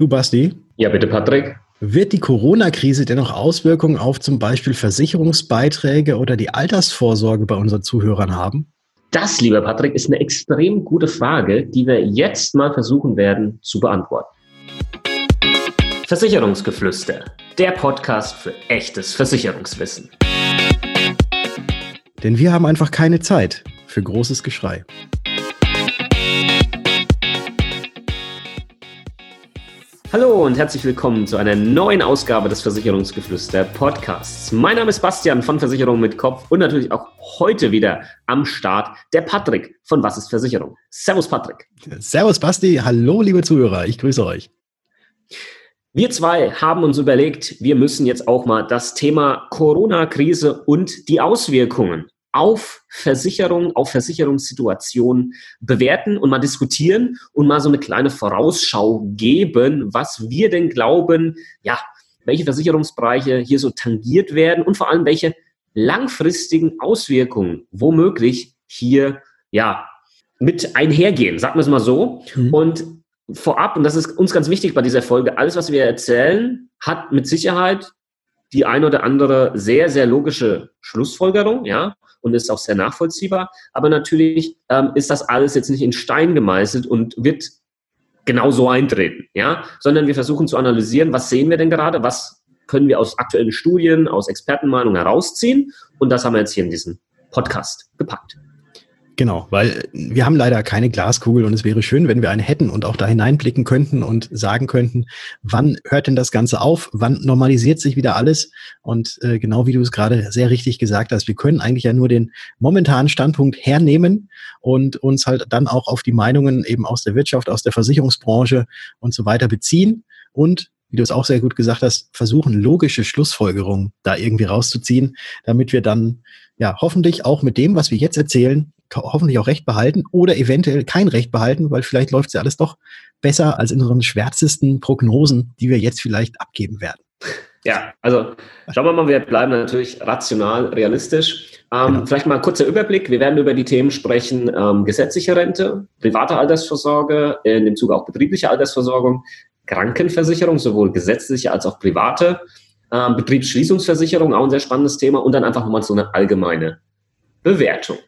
Du, Basti? Ja, bitte, Patrick. Wird die Corona-Krise dennoch Auswirkungen auf zum Beispiel Versicherungsbeiträge oder die Altersvorsorge bei unseren Zuhörern haben? Das, lieber Patrick, ist eine extrem gute Frage, die wir jetzt mal versuchen werden zu beantworten. Versicherungsgeflüster, der Podcast für echtes Versicherungswissen. Denn wir haben einfach keine Zeit für großes Geschrei. Hallo und herzlich willkommen zu einer neuen Ausgabe des Versicherungsgeflüster Podcasts. Mein Name ist Bastian von Versicherung mit Kopf und natürlich auch heute wieder am Start der Patrick von Was ist Versicherung. Servus Patrick. Servus Basti, hallo liebe Zuhörer, ich grüße euch. Wir zwei haben uns überlegt, wir müssen jetzt auch mal das Thema Corona-Krise und die Auswirkungen auf Versicherung, auf Versicherungssituationen bewerten und mal diskutieren und mal so eine kleine Vorausschau geben, was wir denn glauben, ja, welche Versicherungsbereiche hier so tangiert werden und vor allem welche langfristigen Auswirkungen womöglich hier, ja, mit einhergehen, sagen wir es mal so. Mhm. Und vorab, und das ist uns ganz wichtig bei dieser Folge, alles, was wir erzählen, hat mit Sicherheit die ein oder andere sehr, sehr logische Schlussfolgerung, ja, und ist auch sehr nachvollziehbar. Aber natürlich ähm, ist das alles jetzt nicht in Stein gemeißelt und wird genau so eintreten, ja, sondern wir versuchen zu analysieren, was sehen wir denn gerade, was können wir aus aktuellen Studien, aus Expertenmeinungen herausziehen und das haben wir jetzt hier in diesem Podcast gepackt. Genau, weil wir haben leider keine Glaskugel und es wäre schön, wenn wir eine hätten und auch da hineinblicken könnten und sagen könnten, wann hört denn das Ganze auf, wann normalisiert sich wieder alles? Und äh, genau wie du es gerade sehr richtig gesagt hast, wir können eigentlich ja nur den momentanen Standpunkt hernehmen und uns halt dann auch auf die Meinungen eben aus der Wirtschaft, aus der Versicherungsbranche und so weiter beziehen und wie du es auch sehr gut gesagt hast, versuchen, logische Schlussfolgerungen da irgendwie rauszuziehen, damit wir dann ja hoffentlich auch mit dem, was wir jetzt erzählen, hoffentlich auch Recht behalten oder eventuell kein Recht behalten, weil vielleicht läuft ja alles doch besser als in unseren schwärzesten Prognosen, die wir jetzt vielleicht abgeben werden. Ja, also schauen wir mal, wir bleiben natürlich rational, realistisch. Ähm, genau. Vielleicht mal ein kurzer Überblick. Wir werden über die Themen sprechen, ähm, gesetzliche Rente, private Altersvorsorge, in dem Zuge auch betriebliche Altersversorgung, Krankenversicherung, sowohl gesetzliche als auch private, ähm, Betriebsschließungsversicherung, auch ein sehr spannendes Thema und dann einfach nochmal so eine allgemeine Bewertung.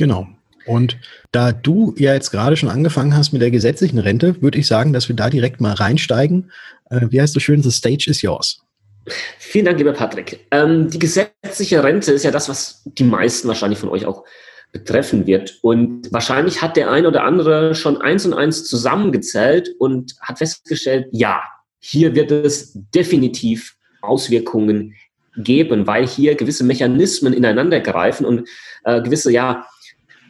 Genau. Und da du ja jetzt gerade schon angefangen hast mit der gesetzlichen Rente, würde ich sagen, dass wir da direkt mal reinsteigen. Äh, wie heißt so schön, the stage is yours. Vielen Dank, lieber Patrick. Ähm, die gesetzliche Rente ist ja das, was die meisten wahrscheinlich von euch auch betreffen wird. Und wahrscheinlich hat der ein oder andere schon eins und eins zusammengezählt und hat festgestellt, ja, hier wird es definitiv Auswirkungen geben, weil hier gewisse Mechanismen ineinander greifen und äh, gewisse, ja,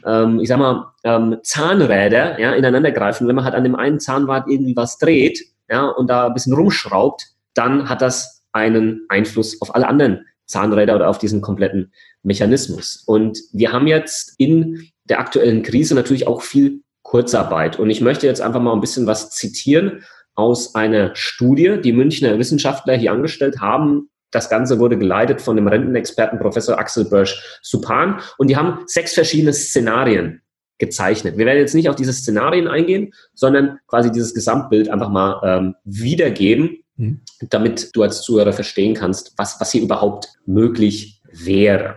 ähm, ich sag mal, ähm, Zahnräder ja, ineinander greifen. Wenn man halt an dem einen Zahnrad irgendwie was dreht ja, und da ein bisschen rumschraubt, dann hat das einen Einfluss auf alle anderen Zahnräder oder auf diesen kompletten Mechanismus. Und wir haben jetzt in der aktuellen Krise natürlich auch viel Kurzarbeit. Und ich möchte jetzt einfach mal ein bisschen was zitieren aus einer Studie, die Münchner Wissenschaftler hier angestellt haben das Ganze wurde geleitet von dem Rentenexperten Professor Axel Börsch-Supan und die haben sechs verschiedene Szenarien gezeichnet. Wir werden jetzt nicht auf diese Szenarien eingehen, sondern quasi dieses Gesamtbild einfach mal ähm, wiedergeben, mhm. damit du als Zuhörer verstehen kannst, was, was hier überhaupt möglich wäre.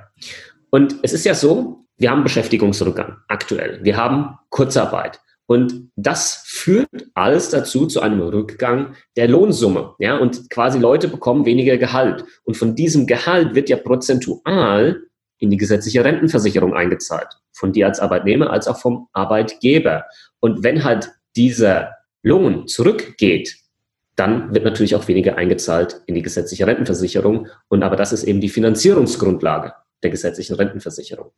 Und es ist ja so, wir haben Beschäftigungsrückgang aktuell. Wir haben Kurzarbeit. Und das führt alles dazu zu einem Rückgang der Lohnsumme. Ja, und quasi Leute bekommen weniger Gehalt. Und von diesem Gehalt wird ja prozentual in die gesetzliche Rentenversicherung eingezahlt. Von dir als Arbeitnehmer als auch vom Arbeitgeber. Und wenn halt dieser Lohn zurückgeht, dann wird natürlich auch weniger eingezahlt in die gesetzliche Rentenversicherung. Und aber das ist eben die Finanzierungsgrundlage der gesetzlichen Rentenversicherung.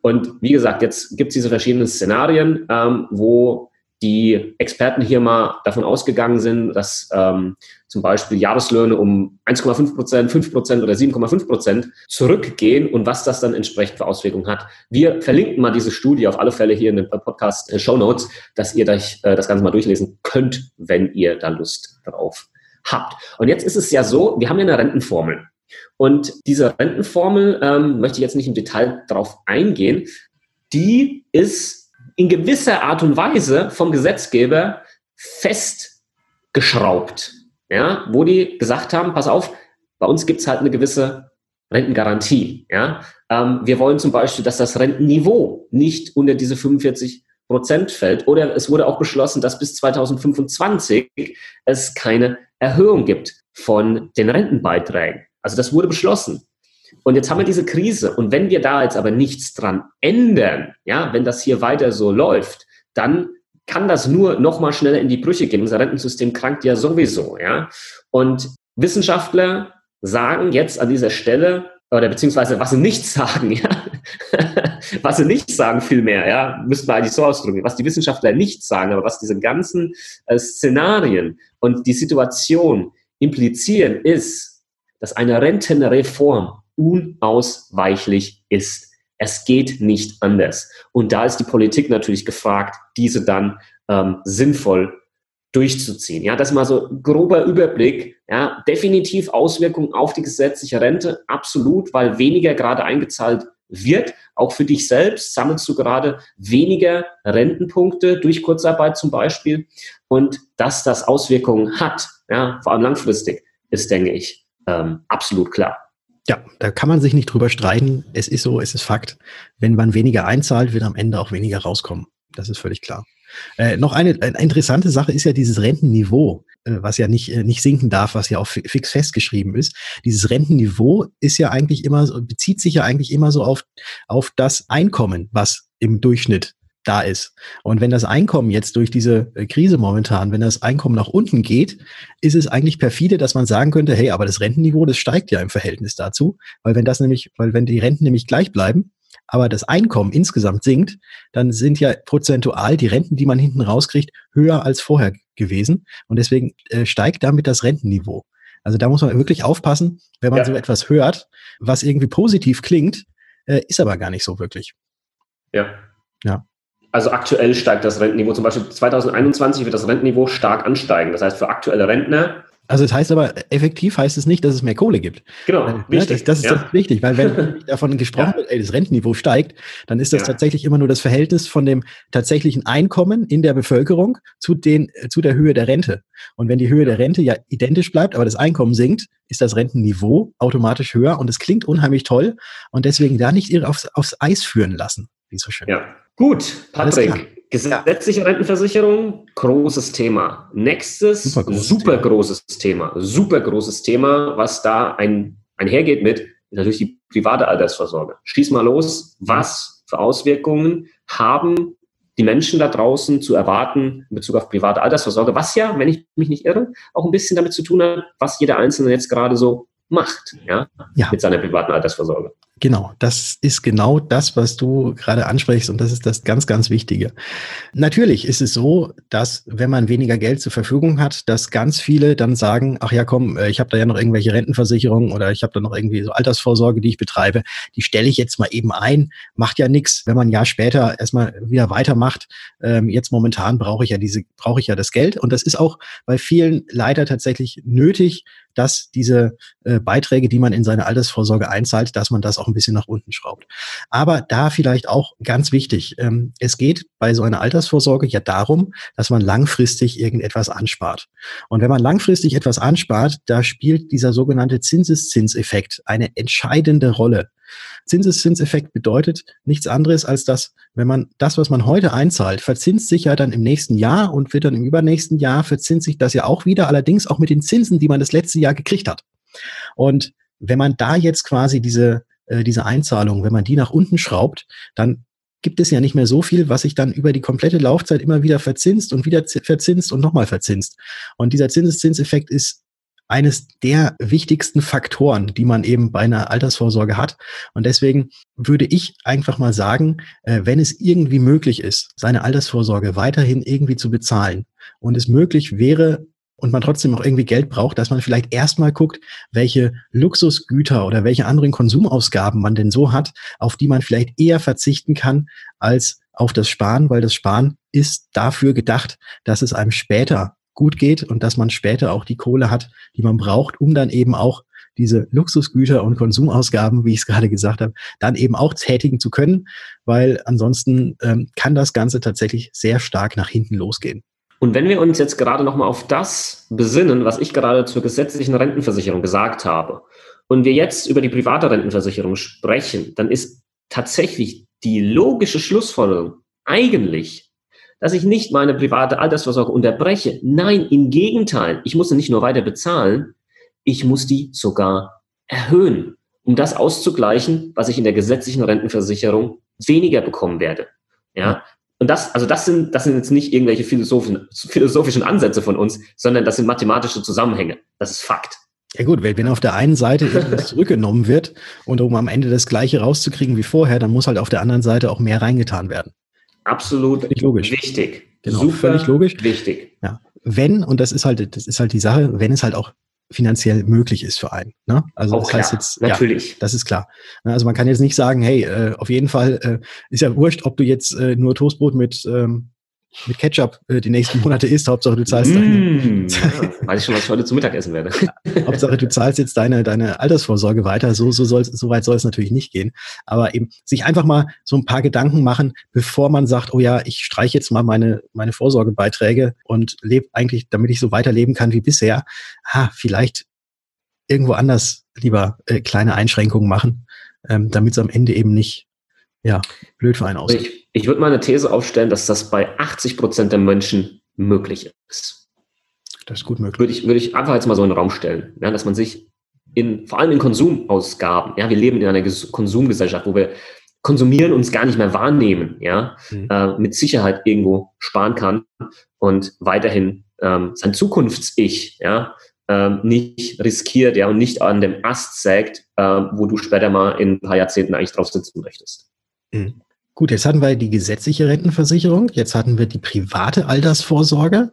Und wie gesagt, jetzt gibt es diese verschiedenen Szenarien, ähm, wo die Experten hier mal davon ausgegangen sind, dass ähm, zum Beispiel Jahreslöhne um 1,5 Prozent, 5 Prozent oder 7,5 Prozent zurückgehen und was das dann entsprechend für Auswirkungen hat. Wir verlinken mal diese Studie auf alle Fälle hier in den Podcast äh, Show Notes, dass ihr euch äh, das Ganze mal durchlesen könnt, wenn ihr da Lust drauf habt. Und jetzt ist es ja so, wir haben ja eine Rentenformel. Und diese Rentenformel, ähm, möchte ich jetzt nicht im Detail darauf eingehen, die ist in gewisser Art und Weise vom Gesetzgeber fest geschraubt, ja, wo die gesagt haben, pass auf, bei uns gibt es halt eine gewisse Rentengarantie. Ja? Ähm, wir wollen zum Beispiel, dass das Rentenniveau nicht unter diese 45 Prozent fällt. Oder es wurde auch beschlossen, dass bis 2025 es keine Erhöhung gibt von den Rentenbeiträgen. Also das wurde beschlossen. Und jetzt haben wir diese Krise. Und wenn wir da jetzt aber nichts dran ändern, ja, wenn das hier weiter so läuft, dann kann das nur noch mal schneller in die Brüche gehen. Unser Rentensystem krankt ja sowieso, ja. Und Wissenschaftler sagen jetzt an dieser Stelle, oder beziehungsweise was sie nicht sagen, ja, was sie nicht sagen vielmehr, ja, müssten wir eigentlich so ausdrücken, was die Wissenschaftler nicht sagen, aber was diese ganzen äh, Szenarien und die Situation implizieren, ist, dass eine Rentenreform unausweichlich ist. Es geht nicht anders. Und da ist die Politik natürlich gefragt, diese dann ähm, sinnvoll durchzuziehen. Ja, das ist mal so grober Überblick. Ja, definitiv Auswirkungen auf die gesetzliche Rente, absolut, weil weniger gerade eingezahlt wird. Auch für dich selbst sammelst du gerade weniger Rentenpunkte durch Kurzarbeit zum Beispiel. Und dass das Auswirkungen hat, ja, vor allem langfristig, ist, denke ich, ähm, absolut klar. Ja, da kann man sich nicht drüber streiten. Es ist so, es ist Fakt. Wenn man weniger einzahlt, wird am Ende auch weniger rauskommen. Das ist völlig klar. Äh, noch eine, eine, interessante Sache ist ja dieses Rentenniveau, äh, was ja nicht, äh, nicht sinken darf, was ja auch fix festgeschrieben ist. Dieses Rentenniveau ist ja eigentlich immer bezieht sich ja eigentlich immer so auf, auf das Einkommen, was im Durchschnitt da ist. Und wenn das Einkommen jetzt durch diese äh, Krise momentan, wenn das Einkommen nach unten geht, ist es eigentlich perfide, dass man sagen könnte, hey, aber das Rentenniveau, das steigt ja im Verhältnis dazu, weil wenn das nämlich, weil wenn die Renten nämlich gleich bleiben, aber das Einkommen insgesamt sinkt, dann sind ja prozentual die Renten, die man hinten rauskriegt, höher als vorher gewesen. Und deswegen äh, steigt damit das Rentenniveau. Also da muss man wirklich aufpassen, wenn man ja. so etwas hört, was irgendwie positiv klingt, äh, ist aber gar nicht so wirklich. Ja. Ja. Also aktuell steigt das Rentenniveau. Zum Beispiel 2021 wird das Rentenniveau stark ansteigen. Das heißt, für aktuelle Rentner also das heißt aber, effektiv heißt es nicht, dass es mehr Kohle gibt. Genau. Ja, das, das, ist ja. das wichtig, weil wenn davon gesprochen ja. wird, ey, das Rentenniveau steigt, dann ist das tatsächlich immer nur das Verhältnis von dem tatsächlichen Einkommen in der Bevölkerung zu, den, zu der Höhe der Rente. Und wenn die Höhe der Rente ja identisch bleibt, aber das Einkommen sinkt, ist das Rentenniveau automatisch höher und es klingt unheimlich toll und deswegen da nicht aufs, aufs Eis führen lassen, wie so schön. Ja. Gut, Patrick. Gesetzliche Rentenversicherung, großes Thema. Nächstes, super, großes, super Thema. großes Thema. Super großes Thema, was da ein, einhergeht mit, natürlich die private Altersvorsorge. Schieß mal los. Was für Auswirkungen haben die Menschen da draußen zu erwarten in Bezug auf private Altersvorsorge? Was ja, wenn ich mich nicht irre, auch ein bisschen damit zu tun hat, was jeder Einzelne jetzt gerade so macht, ja, ja. mit seiner privaten Altersvorsorge. Genau, das ist genau das, was du gerade ansprichst und das ist das ganz, ganz Wichtige. Natürlich ist es so, dass wenn man weniger Geld zur Verfügung hat, dass ganz viele dann sagen, ach ja, komm, äh, ich habe da ja noch irgendwelche Rentenversicherungen oder ich habe da noch irgendwie so Altersvorsorge, die ich betreibe, die stelle ich jetzt mal eben ein, macht ja nichts, wenn man ein Jahr später erstmal wieder weitermacht. Ähm, jetzt momentan brauche ich ja diese, brauche ich ja das Geld und das ist auch bei vielen leider tatsächlich nötig, dass diese äh, Beiträge, die man in seine Altersvorsorge einzahlt, dass man das auch ein bisschen nach unten schraubt. Aber da vielleicht auch ganz wichtig, ähm, es geht bei so einer Altersvorsorge ja darum, dass man langfristig irgendetwas anspart. Und wenn man langfristig etwas anspart, da spielt dieser sogenannte Zinseszinseffekt eine entscheidende Rolle. Zinseszinseffekt bedeutet nichts anderes, als dass, wenn man das, was man heute einzahlt, verzinst sich ja dann im nächsten Jahr und wird dann im übernächsten Jahr verzinst sich das ja auch wieder, allerdings auch mit den Zinsen, die man das letzte Jahr gekriegt hat. Und wenn man da jetzt quasi diese, äh, diese Einzahlung, wenn man die nach unten schraubt, dann gibt es ja nicht mehr so viel, was sich dann über die komplette Laufzeit immer wieder verzinst und wieder verzinst und nochmal verzinst. Und dieser Zinseszinseffekt ist eines der wichtigsten Faktoren, die man eben bei einer Altersvorsorge hat. Und deswegen würde ich einfach mal sagen, äh, wenn es irgendwie möglich ist, seine Altersvorsorge weiterhin irgendwie zu bezahlen und es möglich wäre, und man trotzdem noch irgendwie Geld braucht, dass man vielleicht erstmal guckt, welche Luxusgüter oder welche anderen Konsumausgaben man denn so hat, auf die man vielleicht eher verzichten kann als auf das Sparen, weil das Sparen ist dafür gedacht, dass es einem später gut geht und dass man später auch die Kohle hat, die man braucht, um dann eben auch diese Luxusgüter und Konsumausgaben, wie ich es gerade gesagt habe, dann eben auch tätigen zu können, weil ansonsten ähm, kann das Ganze tatsächlich sehr stark nach hinten losgehen. Und wenn wir uns jetzt gerade nochmal auf das besinnen, was ich gerade zur gesetzlichen Rentenversicherung gesagt habe, und wir jetzt über die private Rentenversicherung sprechen, dann ist tatsächlich die logische Schlussfolgerung eigentlich, dass ich nicht meine private Altersvorsorge unterbreche. Nein, im Gegenteil, ich muss sie nicht nur weiter bezahlen, ich muss die sogar erhöhen, um das auszugleichen, was ich in der gesetzlichen Rentenversicherung weniger bekommen werde. Ja, und das, also das sind, das sind jetzt nicht irgendwelche philosophischen, philosophischen Ansätze von uns, sondern das sind mathematische Zusammenhänge. Das ist Fakt. Ja gut, wenn auf der einen Seite etwas zurückgenommen wird und um am Ende das Gleiche rauszukriegen wie vorher, dann muss halt auf der anderen Seite auch mehr reingetan werden. Absolut völlig logisch. wichtig. Genau, Super völlig logisch. Wichtig. Ja. Wenn, und das ist halt, das ist halt die Sache, wenn es halt auch finanziell möglich ist für einen. Ne? Also auch das klar, heißt jetzt, natürlich. Ja, das ist klar. Also man kann jetzt nicht sagen, hey, äh, auf jeden Fall äh, ist ja wurscht, ob du jetzt äh, nur Toastbrot mit ähm, mit Ketchup äh, die nächsten Monate isst. Hauptsache du zahlst deine. ja, weiß ich schon, was ich heute zu Mittag essen werde. Hauptsache du zahlst jetzt deine, deine Altersvorsorge weiter. So, so, soll, so weit soll es natürlich nicht gehen. Aber eben sich einfach mal so ein paar Gedanken machen, bevor man sagt, oh ja, ich streiche jetzt mal meine, meine Vorsorgebeiträge und lebe eigentlich, damit ich so weiterleben kann wie bisher. Ha, vielleicht irgendwo anders lieber äh, kleine Einschränkungen machen, ähm, damit es am Ende eben nicht ja, blöd für einen aussieht. Ich, würde mal eine These aufstellen, dass das bei 80 Prozent der Menschen möglich ist. Das ist gut möglich. Würde ich, würde ich einfach jetzt mal so in den Raum stellen, ja, dass man sich in, vor allem in Konsumausgaben, ja, wir leben in einer Konsumgesellschaft, wo wir konsumieren uns gar nicht mehr wahrnehmen, ja, mhm. äh, mit Sicherheit irgendwo sparen kann und weiterhin ähm, sein Zukunfts-Ich, ja, ähm, nicht riskiert, ja, und nicht an dem Ast sägt, äh, wo du später mal in ein paar Jahrzehnten eigentlich drauf sitzen möchtest. Mhm. Gut, jetzt hatten wir die gesetzliche Rentenversicherung, jetzt hatten wir die private Altersvorsorge.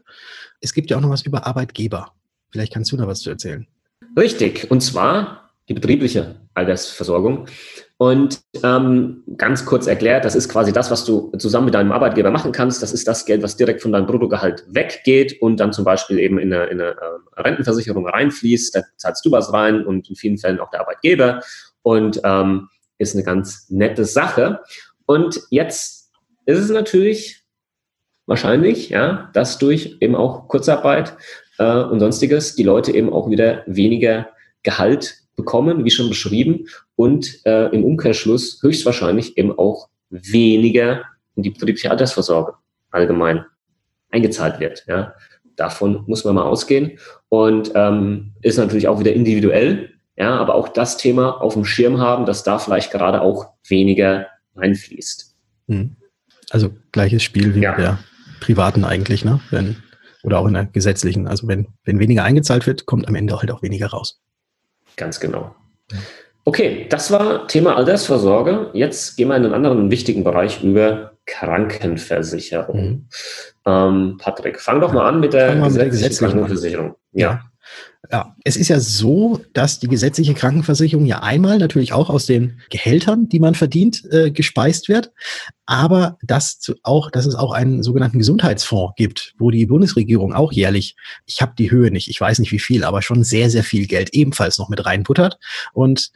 Es gibt ja auch noch was über Arbeitgeber. Vielleicht kannst du da was zu erzählen. Richtig, und zwar die betriebliche Altersversorgung. Und ähm, ganz kurz erklärt, das ist quasi das, was du zusammen mit deinem Arbeitgeber machen kannst. Das ist das Geld, was direkt von deinem Bruttogehalt weggeht und dann zum Beispiel eben in eine, in eine äh, Rentenversicherung reinfließt. Da zahlst du was rein und in vielen Fällen auch der Arbeitgeber. Und ähm, ist eine ganz nette Sache. Und jetzt ist es natürlich wahrscheinlich, ja, dass durch eben auch Kurzarbeit äh, und sonstiges die Leute eben auch wieder weniger Gehalt bekommen, wie schon beschrieben, und äh, im Umkehrschluss höchstwahrscheinlich eben auch weniger in die betriebliche Altersvorsorge allgemein eingezahlt wird. Ja. Davon muss man mal ausgehen und ähm, ist natürlich auch wieder individuell. Ja, aber auch das Thema auf dem Schirm haben, dass da vielleicht gerade auch weniger einfließt. Hm. Also gleiches Spiel wie ja. bei der privaten eigentlich, ne? Wenn, oder auch in der gesetzlichen. Also wenn, wenn weniger eingezahlt wird, kommt am Ende halt auch weniger raus. Ganz genau. Okay, das war Thema Altersvorsorge. Jetzt gehen wir in einen anderen wichtigen Bereich über Krankenversicherung. Mhm. Ähm, Patrick, fang doch mal an mit der, gesetzlichen, mit der gesetzlichen Krankenversicherung. Ja. Ja. Es ist ja so, dass die gesetzliche Krankenversicherung ja einmal natürlich auch aus den Gehältern, die man verdient, äh, gespeist wird, aber dass zu, auch, dass es auch einen sogenannten Gesundheitsfonds gibt, wo die Bundesregierung auch jährlich, ich habe die Höhe nicht, ich weiß nicht wie viel, aber schon sehr, sehr viel Geld ebenfalls noch mit reinputtert und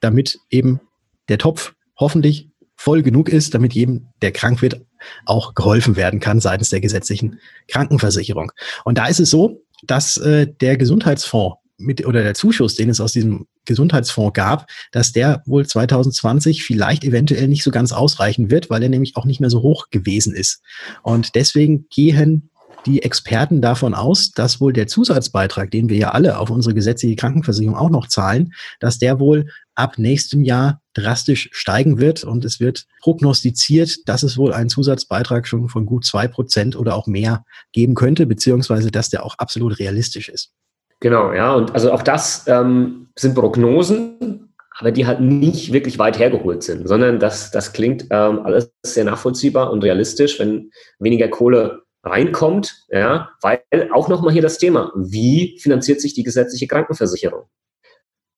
damit eben der Topf hoffentlich voll genug ist, damit jedem, der krank wird, auch geholfen werden kann seitens der gesetzlichen Krankenversicherung. Und da ist es so, dass äh, der Gesundheitsfonds mit oder der Zuschuss, den es aus diesem Gesundheitsfonds gab, dass der wohl 2020 vielleicht eventuell nicht so ganz ausreichen wird, weil er nämlich auch nicht mehr so hoch gewesen ist. Und deswegen gehen die Experten davon aus, dass wohl der Zusatzbeitrag, den wir ja alle auf unsere gesetzliche Krankenversicherung auch noch zahlen, dass der wohl ab nächstem Jahr drastisch steigen wird. Und es wird prognostiziert, dass es wohl einen Zusatzbeitrag schon von gut zwei Prozent oder auch mehr geben könnte, beziehungsweise dass der auch absolut realistisch ist. Genau, ja. Und also auch das ähm, sind Prognosen, aber die halt nicht wirklich weit hergeholt sind, sondern das, das klingt ähm, alles sehr nachvollziehbar und realistisch, wenn weniger Kohle reinkommt, ja, weil auch nochmal hier das Thema, wie finanziert sich die gesetzliche Krankenversicherung?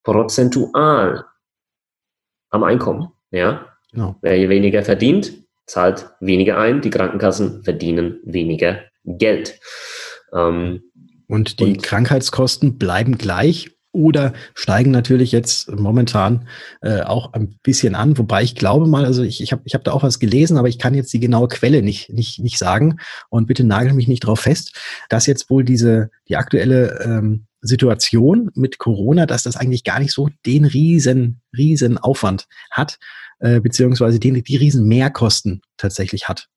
Prozentual am Einkommen, ja. Genau. Wer weniger verdient, zahlt weniger ein, die Krankenkassen verdienen weniger Geld. Ähm, und die und, Krankheitskosten bleiben gleich oder steigen natürlich jetzt momentan äh, auch ein bisschen an, wobei ich glaube mal, also ich, ich habe ich hab da auch was gelesen, aber ich kann jetzt die genaue Quelle nicht, nicht, nicht sagen und bitte nagel mich nicht drauf fest, dass jetzt wohl diese, die aktuelle ähm, Situation mit Corona, dass das eigentlich gar nicht so den riesen, riesen Aufwand hat, äh, beziehungsweise die, die riesen Mehrkosten tatsächlich hat.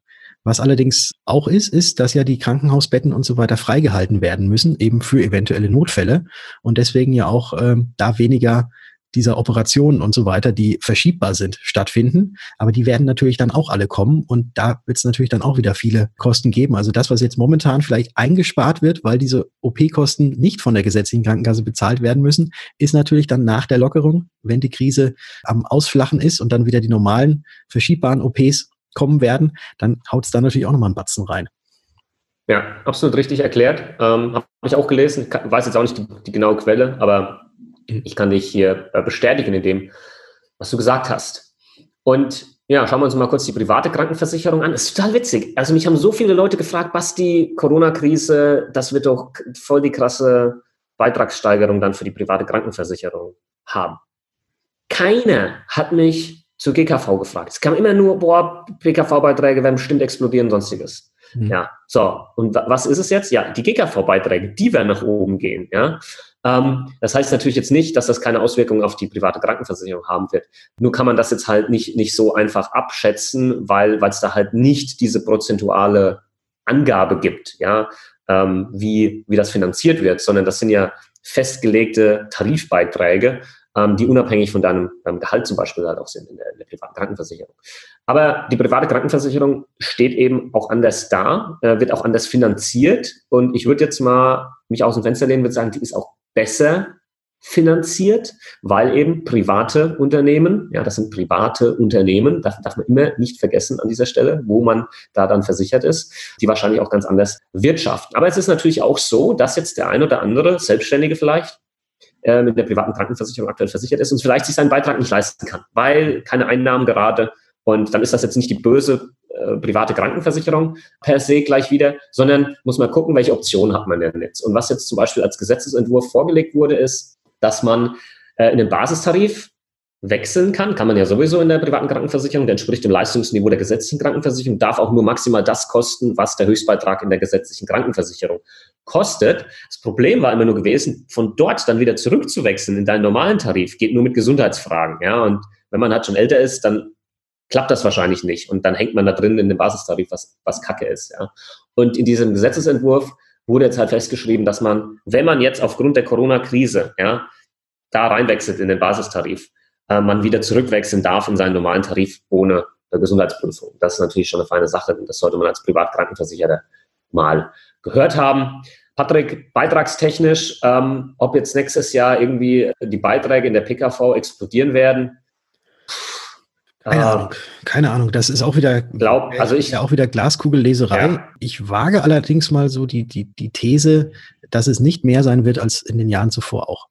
Was allerdings auch ist, ist, dass ja die Krankenhausbetten und so weiter freigehalten werden müssen, eben für eventuelle Notfälle und deswegen ja auch ähm, da weniger dieser Operationen und so weiter, die verschiebbar sind, stattfinden. Aber die werden natürlich dann auch alle kommen und da wird es natürlich dann auch wieder viele Kosten geben. Also das, was jetzt momentan vielleicht eingespart wird, weil diese OP-Kosten nicht von der gesetzlichen Krankenkasse bezahlt werden müssen, ist natürlich dann nach der Lockerung, wenn die Krise am Ausflachen ist und dann wieder die normalen verschiebbaren OPs kommen werden, dann haut es da natürlich auch nochmal einen Batzen rein. Ja, absolut richtig erklärt. Ähm, Habe ich auch gelesen. Ich weiß jetzt auch nicht die, die genaue Quelle, aber mhm. ich kann dich hier äh, bestätigen in dem, was du gesagt hast. Und ja, schauen wir uns mal kurz die private Krankenversicherung an. Das ist total witzig. Also mich haben so viele Leute gefragt, was die Corona-Krise, das wird doch voll die krasse Beitragssteigerung dann für die private Krankenversicherung haben. Keiner hat mich zur GKV gefragt. Es kam immer nur, boah, PKV-Beiträge werden bestimmt explodieren, sonstiges. Mhm. Ja, so. Und was ist es jetzt? Ja, die GKV-Beiträge, die werden nach oben gehen, ja. Ähm, das heißt natürlich jetzt nicht, dass das keine Auswirkungen auf die private Krankenversicherung haben wird. Nur kann man das jetzt halt nicht, nicht so einfach abschätzen, weil es da halt nicht diese prozentuale Angabe gibt, ja, ähm, wie, wie das finanziert wird, sondern das sind ja festgelegte Tarifbeiträge ähm, die unabhängig von deinem, deinem Gehalt zum Beispiel halt auch sind in der, in der, privaten Krankenversicherung. Aber die private Krankenversicherung steht eben auch anders da, äh, wird auch anders finanziert. Und ich würde jetzt mal mich aus dem Fenster lehnen, würde sagen, die ist auch besser finanziert, weil eben private Unternehmen, ja, das sind private Unternehmen, das darf man immer nicht vergessen an dieser Stelle, wo man da dann versichert ist, die wahrscheinlich auch ganz anders wirtschaften. Aber es ist natürlich auch so, dass jetzt der ein oder andere Selbstständige vielleicht äh, mit der privaten Krankenversicherung aktuell versichert ist und vielleicht sich seinen Beitrag nicht leisten kann, weil keine Einnahmen gerade. Und dann ist das jetzt nicht die böse äh, private Krankenversicherung per se gleich wieder, sondern muss man gucken, welche Optionen hat man denn jetzt. Und was jetzt zum Beispiel als Gesetzesentwurf vorgelegt wurde, ist, dass man äh, in den Basistarif wechseln kann, kann man ja sowieso in der privaten Krankenversicherung, der entspricht dem Leistungsniveau der gesetzlichen Krankenversicherung, darf auch nur maximal das kosten, was der Höchstbeitrag in der gesetzlichen Krankenversicherung kostet. Das Problem war immer nur gewesen, von dort dann wieder zurückzuwechseln in deinen normalen Tarif, geht nur mit Gesundheitsfragen. Ja, und wenn man halt schon älter ist, dann klappt das wahrscheinlich nicht. Und dann hängt man da drin in dem Basistarif, was, was Kacke ist. Ja. Und in diesem Gesetzesentwurf wurde jetzt halt festgeschrieben, dass man, wenn man jetzt aufgrund der Corona-Krise, ja, da reinwechselt in den Basistarif, äh, man wieder zurückwechseln darf in seinen normalen Tarif ohne äh, Gesundheitsprüfung. Das ist natürlich schon eine feine Sache und das sollte man als Privatkrankenversicherter mal gehört haben. Patrick, beitragstechnisch, ähm, ob jetzt nächstes Jahr irgendwie die Beiträge in der PKV explodieren werden, keine Ahnung. Keine Ahnung. Das ist auch wieder, glaub, also ich, ja auch wieder Glaskugelleserei. Ja. Ich wage allerdings mal so die, die, die These, dass es nicht mehr sein wird als in den Jahren zuvor auch.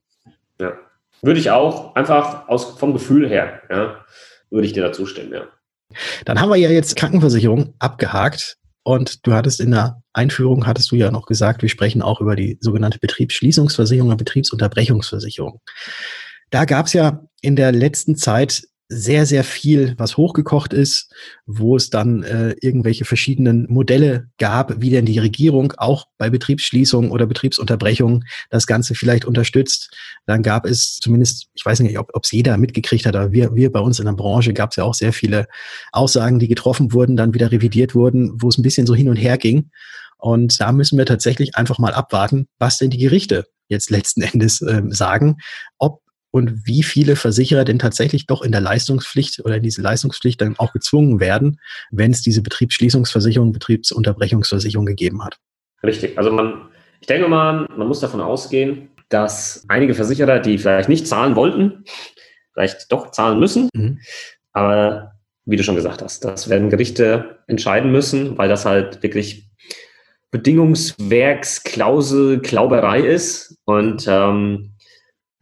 Ja. Würde ich auch, einfach aus, vom Gefühl her, ja, würde ich dir dazu stimmen, ja. Dann haben wir ja jetzt Krankenversicherung abgehakt. Und du hattest in der Einführung, hattest du ja noch gesagt, wir sprechen auch über die sogenannte Betriebsschließungsversicherung und Betriebsunterbrechungsversicherung. Da gab es ja in der letzten Zeit sehr, sehr viel, was hochgekocht ist, wo es dann äh, irgendwelche verschiedenen Modelle gab, wie denn die Regierung auch bei Betriebsschließung oder Betriebsunterbrechung das Ganze vielleicht unterstützt. Dann gab es zumindest, ich weiß nicht, ob es jeder mitgekriegt hat, aber wir, wir bei uns in der Branche gab es ja auch sehr viele Aussagen, die getroffen wurden, dann wieder revidiert wurden, wo es ein bisschen so hin und her ging. Und da müssen wir tatsächlich einfach mal abwarten, was denn die Gerichte jetzt letzten Endes äh, sagen, ob und wie viele Versicherer denn tatsächlich doch in der Leistungspflicht oder in diese Leistungspflicht dann auch gezwungen werden, wenn es diese Betriebsschließungsversicherung, Betriebsunterbrechungsversicherung gegeben hat. Richtig. Also man, ich denke mal, man muss davon ausgehen, dass einige Versicherer, die vielleicht nicht zahlen wollten, vielleicht doch zahlen müssen. Mhm. Aber wie du schon gesagt hast, das werden Gerichte entscheiden müssen, weil das halt wirklich Bedingungswerksklausel Klauberei ist. Und ähm,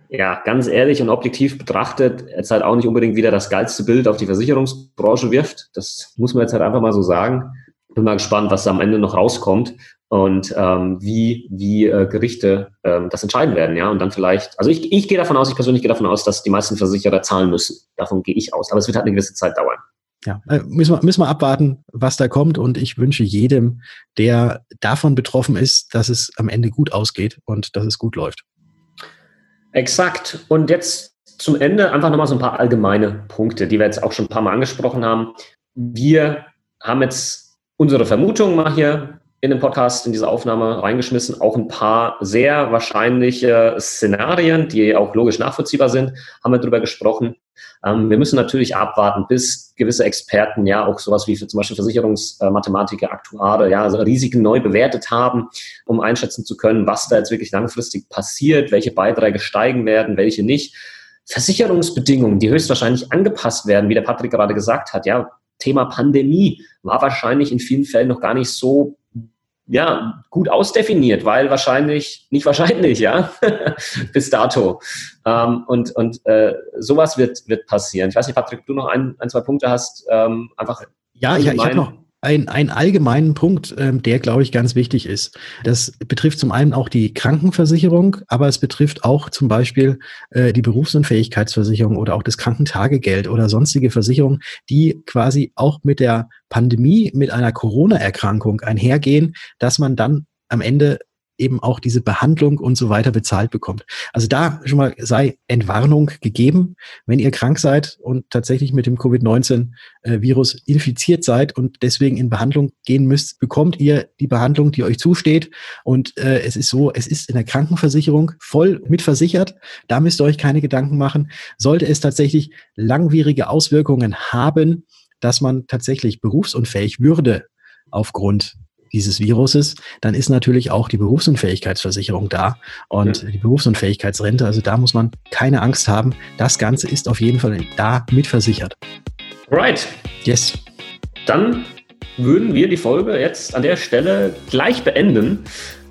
ja, ganz ehrlich und objektiv betrachtet, jetzt halt auch nicht unbedingt wieder das geilste Bild auf die Versicherungsbranche wirft. Das muss man jetzt halt einfach mal so sagen. Bin mal gespannt, was da am Ende noch rauskommt. und ähm, wie, wie äh, Gerichte ähm, das entscheiden werden, ja. Und dann vielleicht, also ich, ich gehe davon aus, ich persönlich gehe davon aus, dass die meisten Versicherer zahlen müssen. Davon gehe ich aus. Aber es wird halt eine gewisse Zeit dauern. Ja, äh, müssen wir, müssen wir abwarten, was da kommt. Und ich wünsche jedem, der davon betroffen ist, dass es am Ende gut ausgeht und dass es gut läuft. Exakt. Und jetzt zum Ende einfach nochmal so ein paar allgemeine Punkte, die wir jetzt auch schon ein paar Mal angesprochen haben. Wir haben jetzt unsere Vermutungen mal hier in den Podcast, in diese Aufnahme reingeschmissen. Auch ein paar sehr wahrscheinliche Szenarien, die auch logisch nachvollziehbar sind, haben wir darüber gesprochen. Ähm, wir müssen natürlich abwarten, bis gewisse Experten, ja, auch sowas wie für zum Beispiel Versicherungsmathematiker, Aktuare, ja, also Risiken neu bewertet haben, um einschätzen zu können, was da jetzt wirklich langfristig passiert, welche Beiträge steigen werden, welche nicht. Versicherungsbedingungen, die höchstwahrscheinlich angepasst werden, wie der Patrick gerade gesagt hat, ja, Thema Pandemie war wahrscheinlich in vielen Fällen noch gar nicht so ja, gut ausdefiniert, weil wahrscheinlich, nicht wahrscheinlich, ja, bis dato. Ähm, und und äh, sowas wird, wird passieren. Ich weiß nicht, Patrick, du noch ein, ein zwei Punkte hast, ähm, einfach. Ja, ich, ich habe noch, ein, einen allgemeinen Punkt, ähm, der, glaube ich, ganz wichtig ist. Das betrifft zum einen auch die Krankenversicherung, aber es betrifft auch zum Beispiel äh, die Berufsunfähigkeitsversicherung oder auch das Krankentagegeld oder sonstige Versicherungen, die quasi auch mit der Pandemie, mit einer Corona-Erkrankung einhergehen, dass man dann am Ende eben auch diese Behandlung und so weiter bezahlt bekommt. Also da schon mal sei Entwarnung gegeben, wenn ihr krank seid und tatsächlich mit dem Covid-19-Virus äh, infiziert seid und deswegen in Behandlung gehen müsst, bekommt ihr die Behandlung, die euch zusteht. Und äh, es ist so, es ist in der Krankenversicherung voll mitversichert. Da müsst ihr euch keine Gedanken machen. Sollte es tatsächlich langwierige Auswirkungen haben, dass man tatsächlich berufsunfähig würde aufgrund dieses Viruses, dann ist natürlich auch die Berufsunfähigkeitsversicherung da und ja. die Berufsunfähigkeitsrente. Also da muss man keine Angst haben. Das Ganze ist auf jeden Fall da mitversichert. Right. Yes. Dann würden wir die Folge jetzt an der Stelle gleich beenden.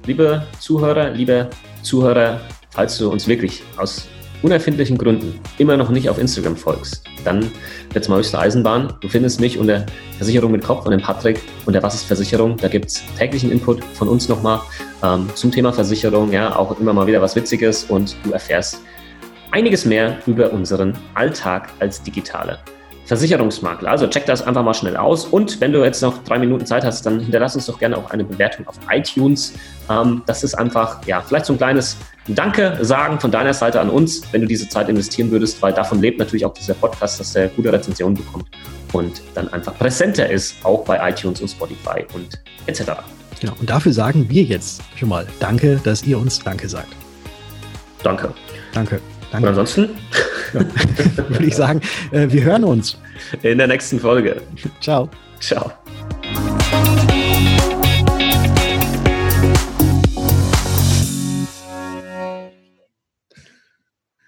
Liebe Zuhörer, liebe Zuhörer, falls du uns wirklich aus unerfindlichen Gründen immer noch nicht auf Instagram folgst, dann jetzt mal höchste Eisenbahn. Du findest mich unter Versicherung mit Kopf und den Patrick und der Was ist Versicherung. Da gibt es täglichen Input von uns nochmal ähm, zum Thema Versicherung, ja, auch immer mal wieder was Witziges und du erfährst einiges mehr über unseren Alltag als Digitale. Versicherungsmakler. Also check das einfach mal schnell aus. Und wenn du jetzt noch drei Minuten Zeit hast, dann hinterlass uns doch gerne auch eine Bewertung auf iTunes. Ähm, das ist einfach, ja, vielleicht so ein kleines Danke sagen von deiner Seite an uns, wenn du diese Zeit investieren würdest, weil davon lebt natürlich auch dieser Podcast, dass er gute Rezensionen bekommt und dann einfach präsenter ist, auch bei iTunes und Spotify und etc. Genau, und dafür sagen wir jetzt schon mal Danke, dass ihr uns Danke sagt. Danke. Danke. Danke. Und ansonsten ja, würde ich sagen, äh, wir hören uns. In der nächsten Folge. Ciao. Ciao.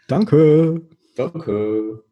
Danke. Danke.